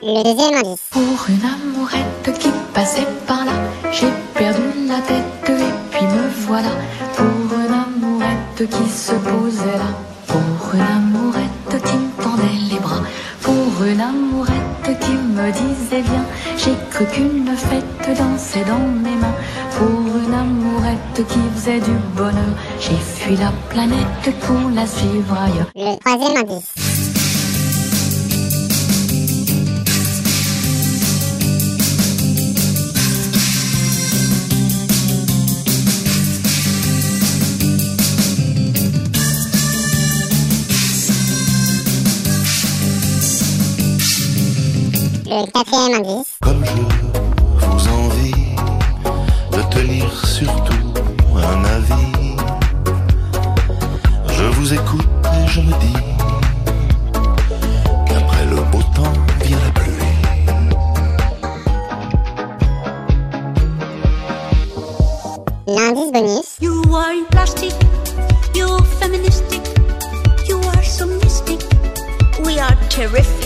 Le deuxième indice. Pour une amourette qui passait par là, j'ai perdu la tête et puis me voilà. Pour une amourette qui se posait là, pour une amourette qui me tendait les bras, pour une amourette qui me disait bien, j'ai cru qu'une fête dansait dans mes mains. Pour une amourette qui faisait du bonheur, j'ai fui la planète pour la suivre ailleurs. Le troisième indice. Le quatrième indice. Comme je vous envie de te lire surtout un avis. Je vous écoute et je me dis qu'après le beau temps vient la pluie. L'indice bonus. You are in plastic, you're feministic, you are so mystic, we are terrific.